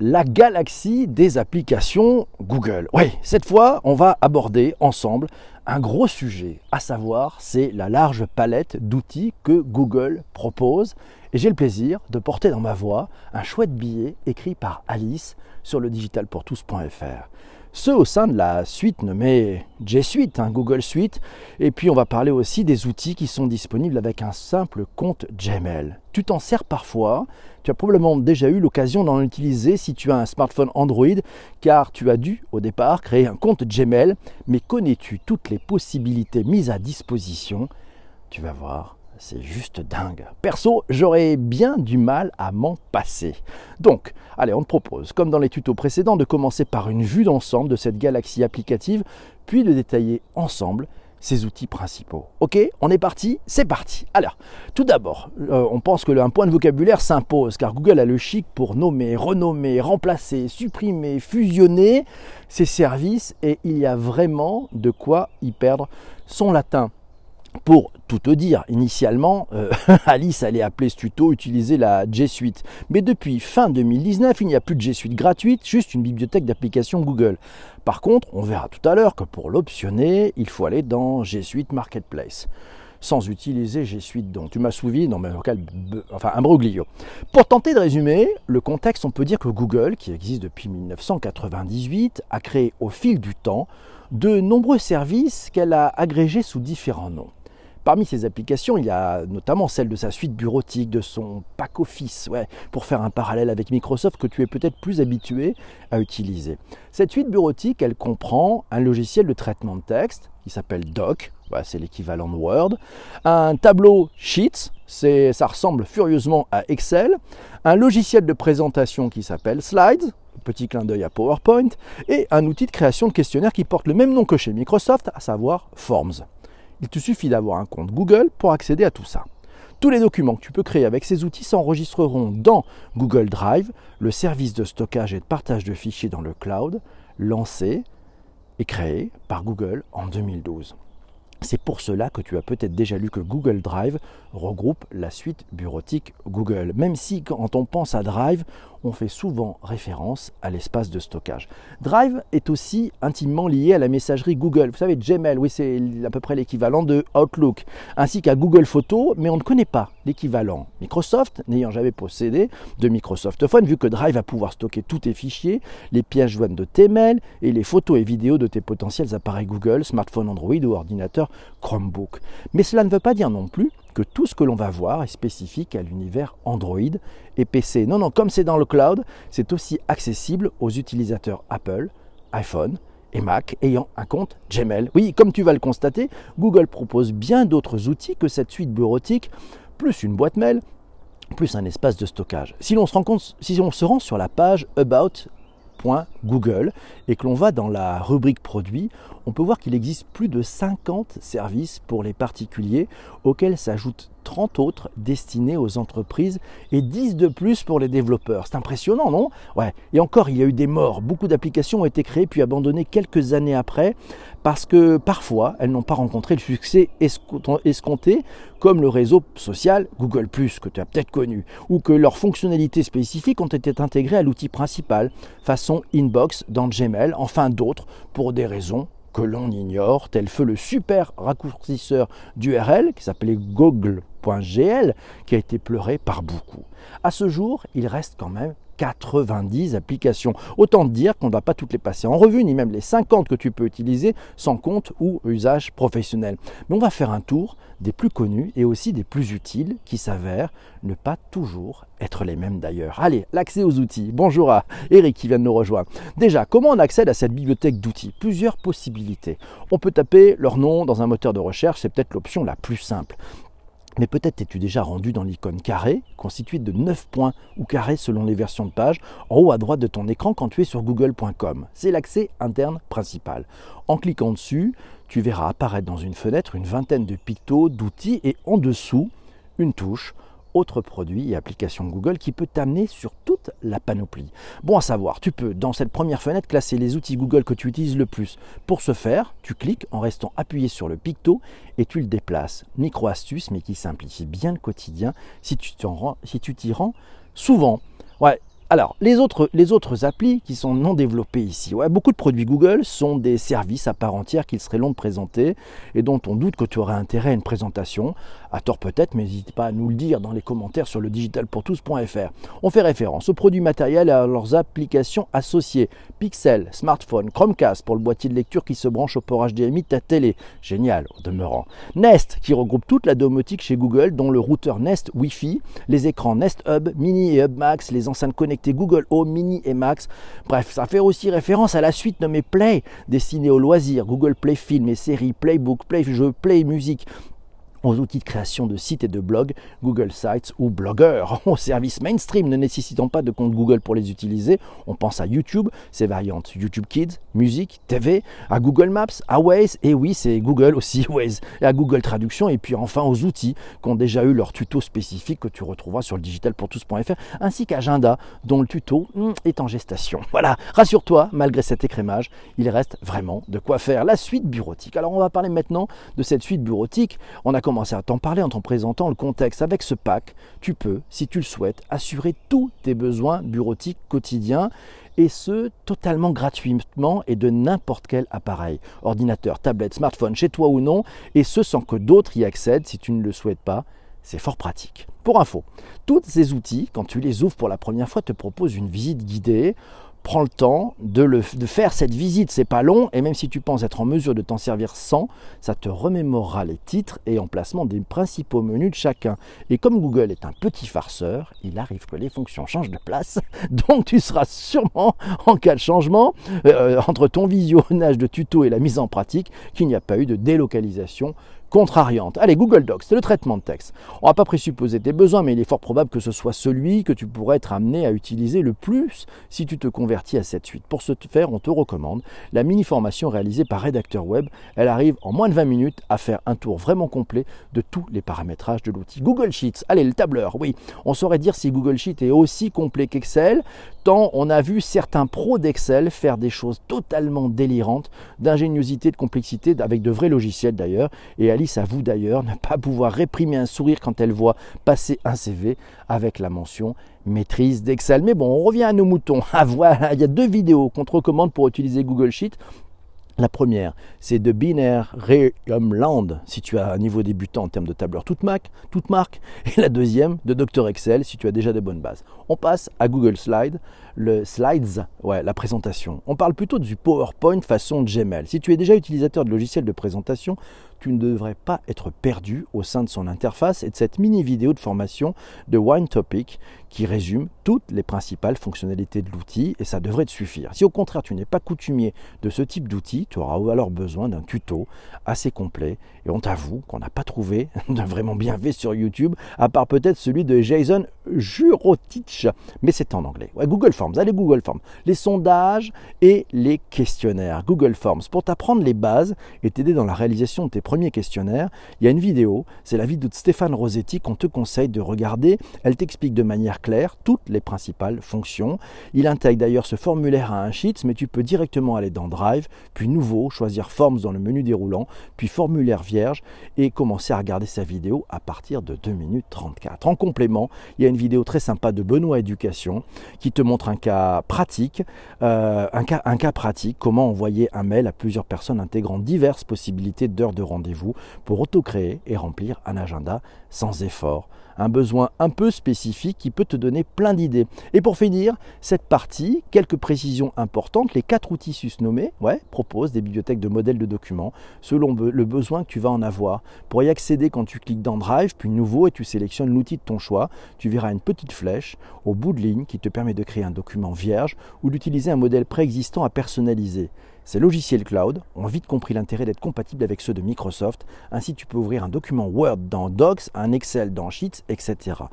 la galaxie des applications Google. Oui, cette fois, on va aborder ensemble un gros sujet, à savoir, c'est la large palette d'outils que Google propose. Et j'ai le plaisir de porter dans ma voix un chouette billet écrit par Alice sur le digitalpourtous.fr ceux au sein de la suite nommée G Suite, hein, Google Suite. Et puis on va parler aussi des outils qui sont disponibles avec un simple compte Gmail. Tu t'en sers parfois, tu as probablement déjà eu l'occasion d'en utiliser si tu as un smartphone Android, car tu as dû au départ créer un compte Gmail, mais connais-tu toutes les possibilités mises à disposition? Tu vas voir, c'est juste dingue. Perso, j'aurais bien du mal à m'en passer. Donc, allez, on te propose, comme dans les tutos précédents, de commencer par une vue d'ensemble de cette galaxie applicative, puis de détailler ensemble ses outils principaux. Ok, on est parti, c'est parti. Alors, tout d'abord, euh, on pense que un point de vocabulaire s'impose, car Google a le chic pour nommer, renommer, remplacer, supprimer, fusionner ses services, et il y a vraiment de quoi y perdre son latin. Pour tout te dire, initialement, euh, Alice allait appeler ce tuto utiliser la G Suite. Mais depuis fin 2019, il n'y a plus de G Suite gratuite, juste une bibliothèque d'applications Google. Par contre, on verra tout à l'heure que pour l'optionner, il faut aller dans G Suite Marketplace sans utiliser G Suite dont tu m'as souvi dans mon local, enfin un broglio. Pour tenter de résumer le contexte, on peut dire que Google, qui existe depuis 1998, a créé au fil du temps de nombreux services qu'elle a agrégés sous différents noms. Parmi ces applications, il y a notamment celle de sa suite bureautique, de son pack office, pour faire un parallèle avec Microsoft que tu es peut-être plus habitué à utiliser. Cette suite bureautique, elle comprend un logiciel de traitement de texte qui s'appelle Doc, c'est l'équivalent de Word, un tableau Sheets, ça ressemble furieusement à Excel, un logiciel de présentation qui s'appelle Slides, petit clin d'œil à PowerPoint, et un outil de création de questionnaire qui porte le même nom que chez Microsoft, à savoir Forms. Il te suffit d'avoir un compte Google pour accéder à tout ça. Tous les documents que tu peux créer avec ces outils s'enregistreront dans Google Drive, le service de stockage et de partage de fichiers dans le cloud, lancé et créé par Google en 2012. C'est pour cela que tu as peut-être déjà lu que Google Drive regroupe la suite bureautique Google, même si quand on pense à Drive, on fait souvent référence à l'espace de stockage. Drive est aussi intimement lié à la messagerie Google. Vous savez, Gmail, oui, c'est à peu près l'équivalent de Outlook, ainsi qu'à Google Photos, mais on ne connaît pas l'équivalent. Microsoft, n'ayant jamais possédé de Microsoft Phone, vu que Drive va pouvoir stocker tous tes fichiers, les pièces jointes de tes mails et les photos et vidéos de tes potentiels appareils Google, smartphone Android ou ordinateur Chromebook. Mais cela ne veut pas dire non plus que tout ce que l'on va voir est spécifique à l'univers Android et PC. Non, non, comme c'est dans le cloud, c'est aussi accessible aux utilisateurs Apple, iPhone et Mac ayant un compte Gmail. Oui, comme tu vas le constater, Google propose bien d'autres outils que cette suite bureautique, plus une boîte mail, plus un espace de stockage. Si l'on se, rend sur la page About Google et que l'on va dans la rubrique produits, on peut voir qu'il existe plus de 50 services pour les particuliers auxquels s'ajoutent 30 autres destinés aux entreprises et 10 de plus pour les développeurs. C'est impressionnant, non? Ouais. Et encore, il y a eu des morts. Beaucoup d'applications ont été créées puis abandonnées quelques années après parce que parfois, elles n'ont pas rencontré le succès escompté, comme le réseau social Google ⁇ que tu as peut-être connu, ou que leurs fonctionnalités spécifiques ont été intégrées à l'outil principal, façon Inbox dans Gmail, enfin d'autres pour des raisons que l'on ignore, tel feu le super raccourcisseur d'URL qui s'appelait google.gl, qui a été pleuré par beaucoup. À ce jour, il reste quand même 90 applications. Autant dire qu'on ne va pas toutes les passer en revue, ni même les 50 que tu peux utiliser sans compte ou usage professionnel. Mais on va faire un tour des plus connus et aussi des plus utiles qui s'avèrent ne pas toujours être les mêmes d'ailleurs. Allez, l'accès aux outils. Bonjour à Eric qui vient de nous rejoindre. Déjà, comment on accède à cette bibliothèque d'outils? Plusieurs possibilités. On peut taper leur nom dans un moteur de recherche, c'est peut-être l'option la plus simple. Mais peut-être es-tu déjà rendu dans l'icône carré, constituée de 9 points ou carrés selon les versions de page, en haut à droite de ton écran quand tu es sur google.com. C'est l'accès interne principal. En cliquant dessus, tu verras apparaître dans une fenêtre une vingtaine de pictos, d'outils et en dessous, une touche autres produits et applications Google qui peut t'amener sur toute la panoplie. Bon à savoir, tu peux dans cette première fenêtre classer les outils Google que tu utilises le plus. Pour ce faire, tu cliques en restant appuyé sur le picto et tu le déplaces. Micro astuce mais qui simplifie bien le quotidien si tu t'y rends, rends souvent. Ouais, Alors, les autres, les applis qui sont non développées ici, ouais, beaucoup de produits Google sont des services à part entière qu'il serait long de présenter et dont on doute que tu aurais intérêt à une présentation. À tort peut-être, mais n'hésite pas à nous le dire dans les commentaires sur le digitalpourtous.fr. On fait référence aux produits matériels et à leurs applications associées. Pixel, smartphone, Chromecast pour le boîtier de lecture qui se branche au port HDMI de ta télé. Génial, demeurant. Nest, qui regroupe toute la domotique chez Google, dont le routeur Nest Wi-Fi, les écrans Nest Hub, Mini et Hub Max, les enceintes connectées Google Home, Mini et Max. Bref, ça fait aussi référence à la suite nommée Play, destinée aux loisirs, Google Play Film et séries, Playbook, Play Jeux, Play Musique aux outils de création de sites et de blogs, Google Sites ou Blogger, aux services mainstream ne nécessitant pas de compte Google pour les utiliser. On pense à YouTube, ses variantes YouTube Kids, musique, TV, à Google Maps, à Waze, et oui, c'est Google aussi, Waze, et à Google Traduction, et puis enfin aux outils qui ont déjà eu leur tuto spécifique que tu retrouveras sur le digitalpourtous.fr, ainsi qu'Agenda, dont le tuto hmm, est en gestation. Voilà, rassure-toi, malgré cet écrémage, il reste vraiment de quoi faire. La suite bureautique. Alors on va parler maintenant de cette suite bureautique. On a à t'en parler en t'en présentant le contexte. Avec ce pack, tu peux, si tu le souhaites, assurer tous tes besoins bureautiques quotidiens et ce totalement gratuitement et de n'importe quel appareil, ordinateur, tablette, smartphone, chez toi ou non, et ce sans que d'autres y accèdent si tu ne le souhaites pas. C'est fort pratique. Pour info, tous ces outils, quand tu les ouvres pour la première fois, te proposent une visite guidée prends le temps de, faire cette visite. C'est pas long et même si tu penses être en mesure de t'en servir sans, ça te remémorera les titres et emplacements des principaux menus de chacun. Et comme Google est un petit farceur, il arrive que les fonctions changent de place. Donc tu seras sûrement en cas de changement euh, entre ton visionnage de tuto et la mise en pratique qu'il n'y a pas eu de délocalisation contrariante. Allez, Google Docs, c'est le traitement de texte. On ne va pas présupposer tes besoins, mais il est fort probable que ce soit celui que tu pourrais être amené à utiliser le plus si tu te convertis à cette suite. Pour ce faire, on te recommande la mini-formation réalisée par Rédacteur Web. Elle arrive en moins de 20 minutes à faire un tour vraiment complet de tous les paramétrages de l'outil. Google Sheets, allez, le tableur, oui. On saurait dire si Google Sheets est aussi complet qu'Excel, tant on a vu certains pros d'Excel faire des choses totalement délirantes, d'ingéniosité, de complexité, avec de vrais logiciels d'ailleurs, Alice avoue d'ailleurs ne pas pouvoir réprimer un sourire quand elle voit passer un CV avec la mention maîtrise d'Excel. Mais bon, on revient à nos moutons. Ah voilà, il y a deux vidéos qu'on te recommande pour utiliser Google Sheet. La première, c'est de Binaire Land, si tu as un niveau débutant en termes de tableur toute, Mac, toute marque. Et la deuxième, de Dr Excel, si tu as déjà de bonnes bases. On passe à Google Slide, le Slides, ouais, la présentation. On parle plutôt du PowerPoint façon Gmail. Si tu es déjà utilisateur de logiciels de présentation, tu ne devrais pas être perdu au sein de son interface et de cette mini vidéo de formation de Wine Topic qui résume toutes les principales fonctionnalités de l'outil et ça devrait te suffire. Si au contraire tu n'es pas coutumier de ce type d'outil, tu auras alors besoin d'un tuto assez complet et on t'avoue qu'on n'a pas trouvé de vraiment bien fait sur YouTube à part peut-être celui de Jason Jurotich, mais c'est en anglais. Ouais, Google Allez Google Forms, les sondages et les questionnaires. Google Forms pour t'apprendre les bases et t'aider dans la réalisation de tes premier questionnaire, il y a une vidéo, c'est la vidéo de Stéphane Rossetti qu'on te conseille de regarder. Elle t'explique de manière claire toutes les principales fonctions. Il intègre d'ailleurs ce formulaire à un Sheets, mais tu peux directement aller dans Drive, puis Nouveau, choisir Forms dans le menu déroulant, puis Formulaire vierge et commencer à regarder sa vidéo à partir de 2 minutes 34. En complément, il y a une vidéo très sympa de Benoît Éducation qui te montre un cas pratique, euh, un, cas, un cas pratique, comment envoyer un mail à plusieurs personnes intégrant diverses possibilités d'heures de rendez-vous pour auto-créer et remplir un agenda sans effort. Un besoin un peu spécifique qui peut te donner plein d'idées. Et pour finir, cette partie, quelques précisions importantes, les quatre outils susnommés ouais, proposent des bibliothèques de modèles de documents selon le besoin que tu vas en avoir. Pour y accéder, quand tu cliques dans Drive, puis Nouveau, et tu sélectionnes l'outil de ton choix, tu verras une petite flèche au bout de ligne qui te permet de créer un document vierge ou d'utiliser un modèle préexistant à personnaliser. Ces logiciels cloud ont vite compris l'intérêt d'être compatibles avec ceux de Microsoft. Ainsi, tu peux ouvrir un document Word dans Docs, un Excel dans Sheets, etc.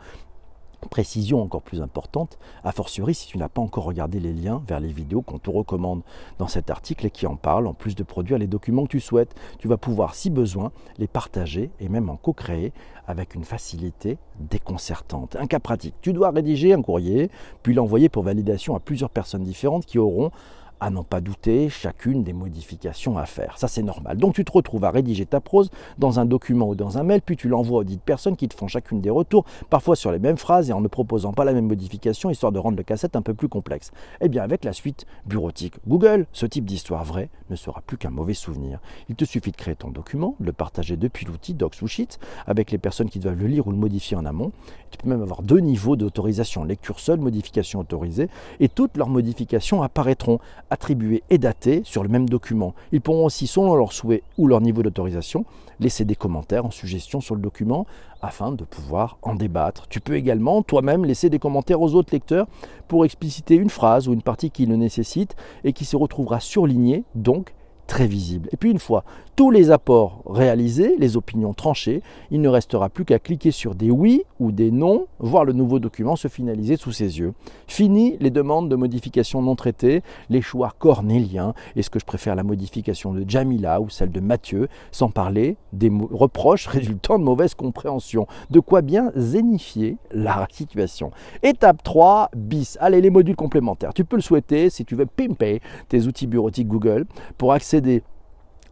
Précision encore plus importante, a fortiori si tu n'as pas encore regardé les liens vers les vidéos qu'on te recommande dans cet article et qui en parlent, en plus de produire les documents que tu souhaites, tu vas pouvoir, si besoin, les partager et même en co-créer avec une facilité déconcertante. Un cas pratique, tu dois rédiger un courrier, puis l'envoyer pour validation à plusieurs personnes différentes qui auront à n'en pas douter, chacune des modifications à faire. Ça, c'est normal. Donc, tu te retrouves à rédiger ta prose dans un document ou dans un mail, puis tu l'envoies aux dites personnes qui te font chacune des retours, parfois sur les mêmes phrases et en ne proposant pas la même modification, histoire de rendre le cassette un peu plus complexe. Eh bien, avec la suite bureautique Google, ce type d'histoire vraie ne sera plus qu'un mauvais souvenir. Il te suffit de créer ton document, le partager depuis l'outil Docs ou Sheets avec les personnes qui doivent le lire ou le modifier en amont. Tu peux même avoir deux niveaux d'autorisation, lecture seule, modification autorisée, et toutes leurs modifications apparaîtront attribuées et datées sur le même document. Ils pourront aussi, selon leur souhait ou leur niveau d'autorisation, laisser des commentaires en suggestion sur le document afin de pouvoir en débattre. Tu peux également toi-même laisser des commentaires aux autres lecteurs pour expliciter une phrase ou une partie qui le nécessite et qui se retrouvera surlignée, donc très visible. Et puis une fois tous les apports réalisés, les opinions tranchées, il ne restera plus qu'à cliquer sur des oui ou des non, voir le nouveau document se finaliser sous ses yeux. Fini les demandes de modification non traitées, les choix cornéliens, est-ce que je préfère la modification de Jamila ou celle de Mathieu, sans parler des reproches résultant de mauvaise compréhension. De quoi bien zénifier la situation. Étape 3, bis. Allez, les modules complémentaires. Tu peux le souhaiter si tu veux pimper tes outils bureautiques Google pour accéder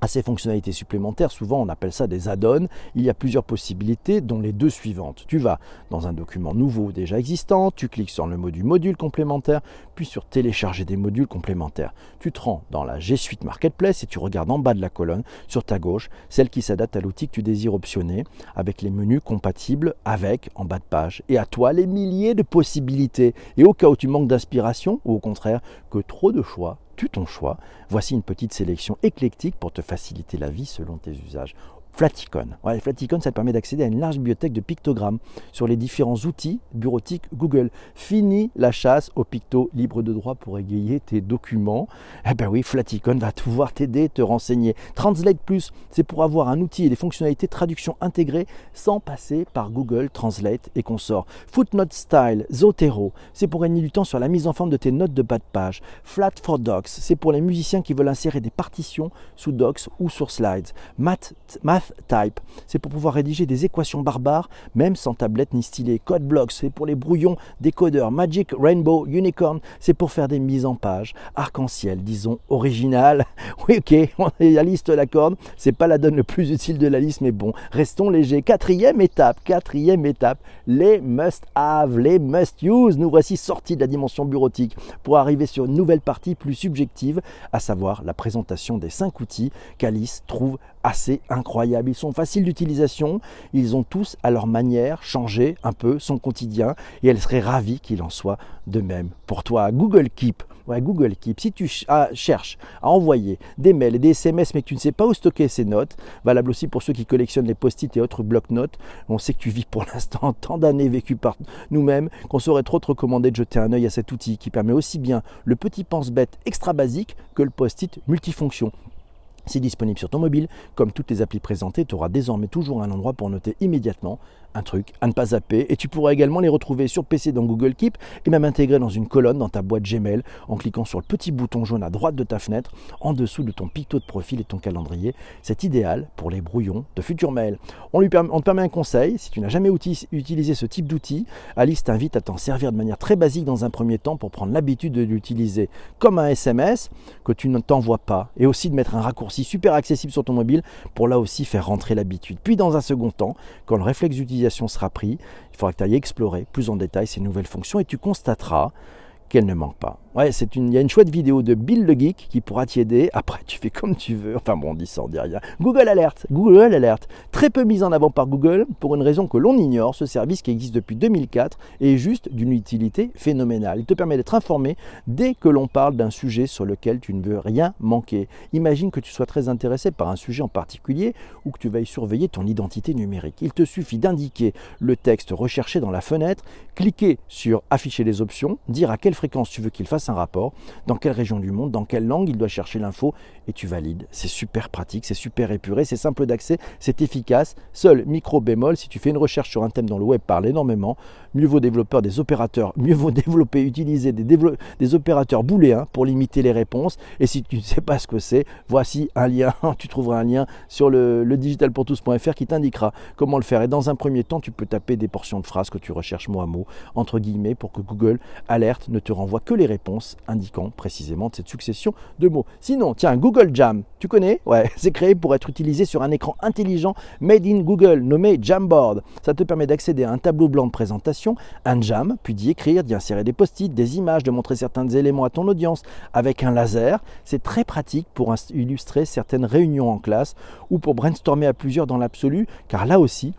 à ces fonctionnalités supplémentaires, souvent on appelle ça des add-ons, il y a plusieurs possibilités, dont les deux suivantes. Tu vas dans un document nouveau déjà existant, tu cliques sur le module module complémentaire, puis sur télécharger des modules complémentaires. Tu te rends dans la G Suite Marketplace et tu regardes en bas de la colonne, sur ta gauche, celle qui s'adapte à l'outil que tu désires optionner, avec les menus compatibles avec en bas de page. Et à toi les milliers de possibilités. Et au cas où tu manques d'inspiration, ou au contraire que trop de choix, ton choix. Voici une petite sélection éclectique pour te faciliter la vie selon tes usages. Flaticon. Ouais, Flaticon, ça te permet d'accéder à une large bibliothèque de pictogrammes sur les différents outils bureautiques Google. Fini la chasse aux pictos libres de droit pour égayer tes documents. Eh ben oui, Flaticon va pouvoir t'aider, te renseigner. Translate Plus, c'est pour avoir un outil et des fonctionnalités de traduction intégrées sans passer par Google Translate et consorts. Footnote Style, Zotero, c'est pour gagner du temps sur la mise en forme de tes notes de bas de page. Flat for Docs, c'est pour les musiciens qui veulent insérer des partitions sous Docs ou sur Slides. Type, c'est pour pouvoir rédiger des équations barbares, même sans tablette ni stylet. Code Blocks, c'est pour les brouillons décodeurs. Magic Rainbow Unicorn, c'est pour faire des mises en page. Arc-en-ciel, disons original. Oui, ok, on la liste la corde. C'est pas la donne le plus utile de la liste, mais bon, restons légers. Quatrième étape, quatrième étape, les must-have, les must-use. Nous voici sortis de la dimension bureautique pour arriver sur une nouvelle partie plus subjective, à savoir la présentation des cinq outils qu'Alice trouve assez incroyables. Ils sont faciles d'utilisation, ils ont tous à leur manière changé un peu son quotidien et elle serait ravie qu'il en soit de même pour toi. Google Keep. Ouais, Google Keep, si tu ah, cherches à envoyer des mails et des SMS mais que tu ne sais pas où stocker ces notes, valable aussi pour ceux qui collectionnent les post-it et autres blocs-notes, on sait que tu vis pour l'instant tant d'années vécues par nous-mêmes qu'on saurait trop te recommander de jeter un œil à cet outil qui permet aussi bien le petit pense-bête extra basique que le post-it multifonction. C'est disponible sur ton mobile. Comme toutes les applis présentées, tu auras désormais toujours un endroit pour noter immédiatement un truc à ne pas zapper. Et tu pourras également les retrouver sur PC dans Google Keep et même intégrer dans une colonne dans ta boîte Gmail en cliquant sur le petit bouton jaune à droite de ta fenêtre en dessous de ton picto de profil et ton calendrier. C'est idéal pour les brouillons de futurs mails. On, te permet un conseil. Si tu n'as jamais utilisé ce type d'outil, Alice t'invite à t'en servir de manière très basique dans un premier temps pour prendre l'habitude de l'utiliser comme un SMS que tu ne t'envoies pas et aussi de mettre un raccourci super accessible sur ton mobile pour là aussi faire rentrer l'habitude. Puis dans un second temps, quand le réflexe d'utilisation sera pris, il faudra que tu ailles explorer plus en détail ces nouvelles fonctions et tu constateras qu'elles ne manquent pas. Ouais, c'est une, il y a une chouette vidéo de Bill le Geek qui pourra t'y aider. Après, tu fais comme tu veux. Enfin bon, on dit ça, on dit rien. Google Alert, Google Alert, très peu mis en avant par Google pour une raison que l'on ignore. Ce service qui existe depuis 2004 est juste d'une utilité phénoménale. Il te permet d'être informé dès que l'on parle d'un sujet sur lequel tu ne veux rien manquer. Imagine que tu sois très intéressé par un sujet en particulier ou que tu veuilles surveiller ton identité numérique. Il te suffit d'indiquer le texte recherché dans la fenêtre, cliquer sur afficher les options, dire à quelle fréquence tu veux qu'il fasse un rapport, dans quelle région du monde, dans quelle langue il doit chercher l'info, et tu valides. C'est super pratique, c'est super épuré, c'est simple d'accès, c'est efficace. Seul micro bémol, si tu fais une recherche sur un thème dont le web parle énormément, mieux vaut développeur des opérateurs, mieux vaut développer, utiliser des, des opérateurs booléens pour limiter les réponses. Et si tu ne sais pas ce que c'est, voici un lien, tu trouveras un lien sur le, le digitalpourtous.fr qui t'indiquera comment le faire. Et dans un premier temps, tu peux taper des portions de phrases que tu recherches mot à mot, entre guillemets, pour que Google alerte, ne te renvoie que les réponses indiquant précisément cette succession de mots. Sinon, tiens, Google Jam, tu connais? Ouais, c'est créé pour être utilisé sur un écran intelligent made in Google nommé Jamboard. Ça te permet d'accéder à un tableau blanc de présentation, un jam, puis d'y écrire, d'y insérer des post-it, des images, de montrer certains éléments à ton audience avec un laser. C'est très pratique pour illustrer certaines réunions en classe ou pour brainstormer à plusieurs dans l'absolu, car là aussi,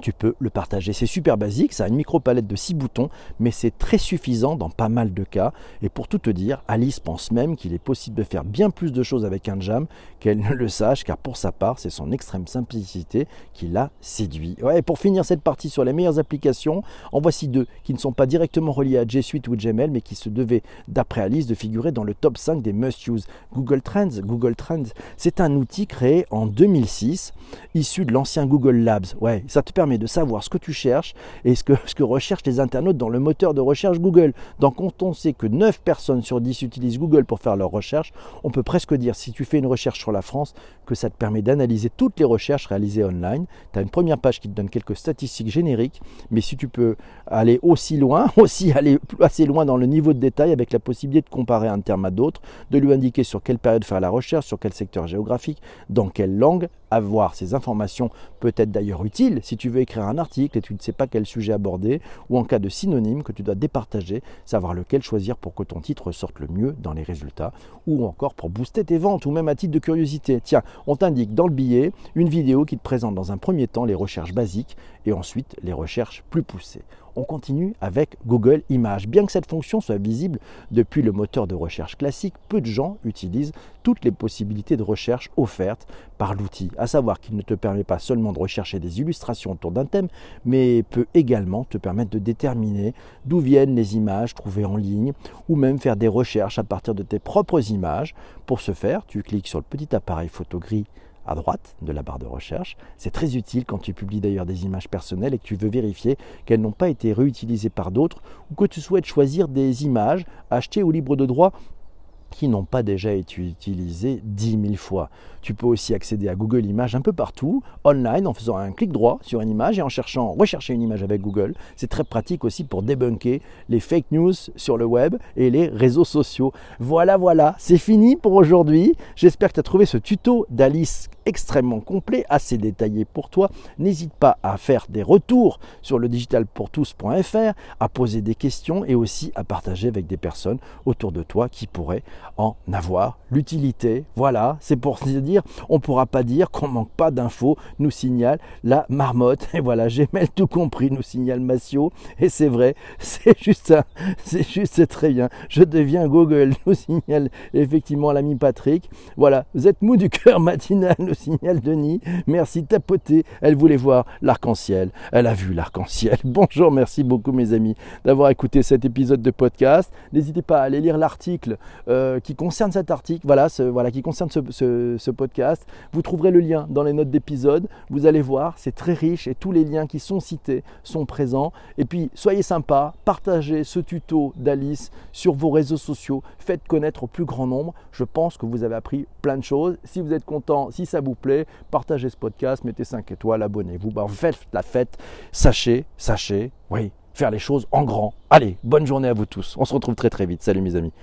tu peux le partager. C'est super basique, ça a une micro palette de 6 boutons, mais c'est très suffisant dans pas mal de cas. Et pour tout te dire, Alice pense même qu'il est possible de faire bien plus de choses avec un jam qu'elle ne le sache, car pour sa part, c'est son extrême simplicité qui l'a séduit. Ouais, pour finir cette partie sur les meilleures applications, en voici deux qui ne sont pas directement reliées à G Suite ou Gmail, mais qui se devaient, d'après Alice, de figurer dans le top 5 des must-use. Google Trends, Google Trends, c'est un outil créé en 2006, issu de l'ancien Google Labs. Ouais, ça te permet de savoir ce que tu cherches et ce que, ce que recherchent les internautes dans le moteur de recherche Google. Donc quand on sait que 9 personnes sur 10 utilisent Google pour faire leurs recherches, on peut presque dire, si tu fais une recherche sur la France, que ça te permet d'analyser toutes les recherches réalisées online. Tu as une première page qui te donne quelques statistiques génériques, mais si tu peux aller aussi loin, aussi aller assez loin dans le niveau de détail avec la possibilité de comparer un terme à d'autres, de lui indiquer sur quelle période faire la recherche, sur quel secteur géographique, dans quelle langue, avoir ces informations peut être d'ailleurs utiles si tu veux écrire un article et tu ne sais pas quel sujet aborder, ou en cas de synonyme que tu dois départager, savoir lequel choisir pour que ton titre sorte le mieux dans les résultats, ou encore pour booster tes ventes, ou même à titre de curiosité. Tiens, on t'indique dans le billet une vidéo qui te présente dans un premier temps les recherches basiques et ensuite les recherches plus poussées on continue avec Google Images. Bien que cette fonction soit visible depuis le moteur de recherche classique, peu de gens utilisent toutes les possibilités de recherche offertes par l'outil, à savoir qu'il ne te permet pas seulement de rechercher des illustrations autour d'un thème, mais peut également te permettre de déterminer d'où viennent les images trouvées en ligne, ou même faire des recherches à partir de tes propres images. Pour ce faire, tu cliques sur le petit appareil photo gris à droite de la barre de recherche. C'est très utile quand tu publies d'ailleurs des images personnelles et que tu veux vérifier qu'elles n'ont pas été réutilisées par d'autres ou que tu souhaites choisir des images achetées au libre de droit qui n'ont pas déjà été utilisées 10 000 fois. Tu peux aussi accéder à Google Images un peu partout, online, en faisant un clic droit sur une image et en cherchant, rechercher une image avec Google. C'est très pratique aussi pour débunker les fake news sur le web et les réseaux sociaux. Voilà, voilà, c'est fini pour aujourd'hui. J'espère que tu as trouvé ce tuto d'Alice extrêmement complet, assez détaillé pour toi. N'hésite pas à faire des retours sur le digitalpourtous.fr, à poser des questions et aussi à partager avec des personnes autour de toi qui pourraient en avoir l'utilité. Voilà, c'est pour se dire, on ne pourra pas dire qu'on manque pas d'infos, nous signale la marmotte. Et voilà, j'ai mal tout compris, nous signale Massio. Et c'est vrai, c'est juste ça, c'est juste, c'est très bien. Je deviens Google, nous signale effectivement l'ami Patrick. Voilà, vous êtes mou du cœur matinal, signale Denis. Merci, tapoter. Elle voulait voir l'arc-en-ciel. Elle a vu l'arc-en-ciel. Bonjour, merci beaucoup mes amis d'avoir écouté cet épisode de podcast. N'hésitez pas à aller lire l'article euh, qui concerne cet article, voilà, voilà qui concerne ce, podcast. Vous trouverez le lien dans les notes d'épisode. Vous allez voir, c'est très riche et tous les liens qui sont cités sont présents. Et puis, soyez sympa, partagez ce tuto d'Alice sur vos réseaux sociaux. Faites connaître au plus grand nombre. Je pense que vous avez appris plein de choses. Si vous êtes content, si ça vous plaît, partagez ce podcast, mettez 5 étoiles, abonnez-vous. Bah, faites la fête. Sachez, sachez, oui, faire les choses en grand. Allez, bonne journée à vous tous. On se retrouve très très vite. Salut mes amis.